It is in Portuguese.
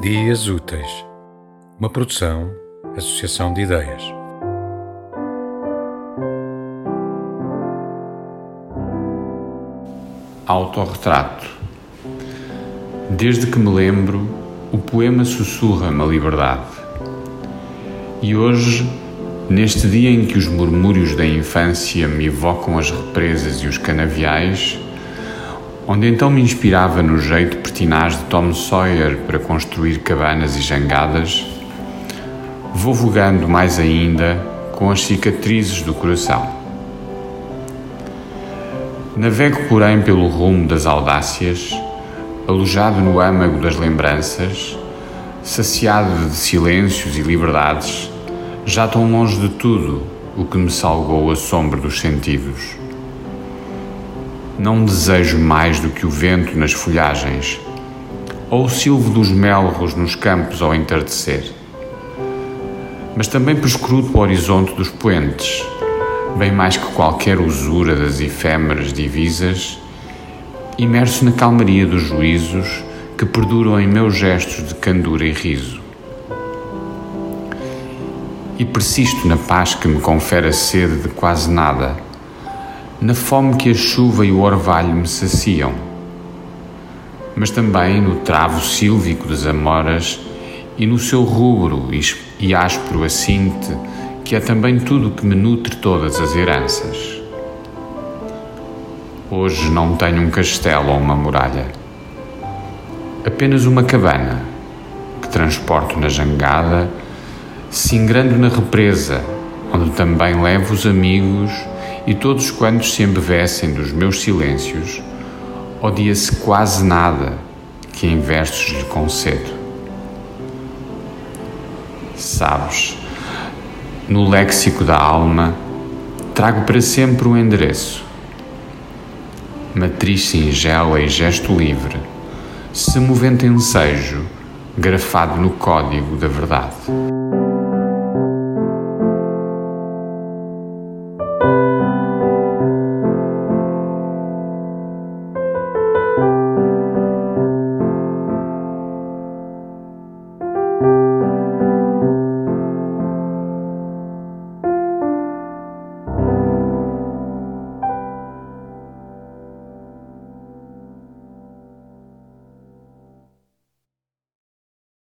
Dias Úteis, uma produção, associação de ideias. Autorretrato. Desde que me lembro, o poema sussurra-me a liberdade. E hoje, neste dia em que os murmúrios da infância me evocam as represas e os canaviais, onde então me inspirava no jeito pertinaz de Tom Sawyer para construir cabanas e jangadas, vou vogando mais ainda com as cicatrizes do coração. Navego, porém, pelo rumo das audácias, alojado no âmago das lembranças, saciado de silêncios e liberdades, já tão longe de tudo o que me salgou a sombra dos sentidos. Não desejo mais do que o vento nas folhagens, ou o silvo dos melros nos campos ao entardecer. Mas também perscruto o horizonte dos poentes, bem mais que qualquer usura das efêmeras divisas, imerso na calmaria dos juízos que perduram em meus gestos de candura e riso. E persisto na paz que me confere a sede de quase nada na fome que a chuva e o orvalho me saciam, mas também no travo sílvico das amoras e no seu rubro e áspero assinte, que é também tudo que me nutre todas as heranças. Hoje não tenho um castelo ou uma muralha, apenas uma cabana que transporto na jangada, singrando na represa, onde também levo os amigos e todos quantos se embevecem dos meus silêncios, odia-se quase nada que em versos lhe concedo. Sabes, no léxico da alma, trago para sempre um endereço. Matriz singela e gesto livre, semovente ensejo, grafado no código da verdade.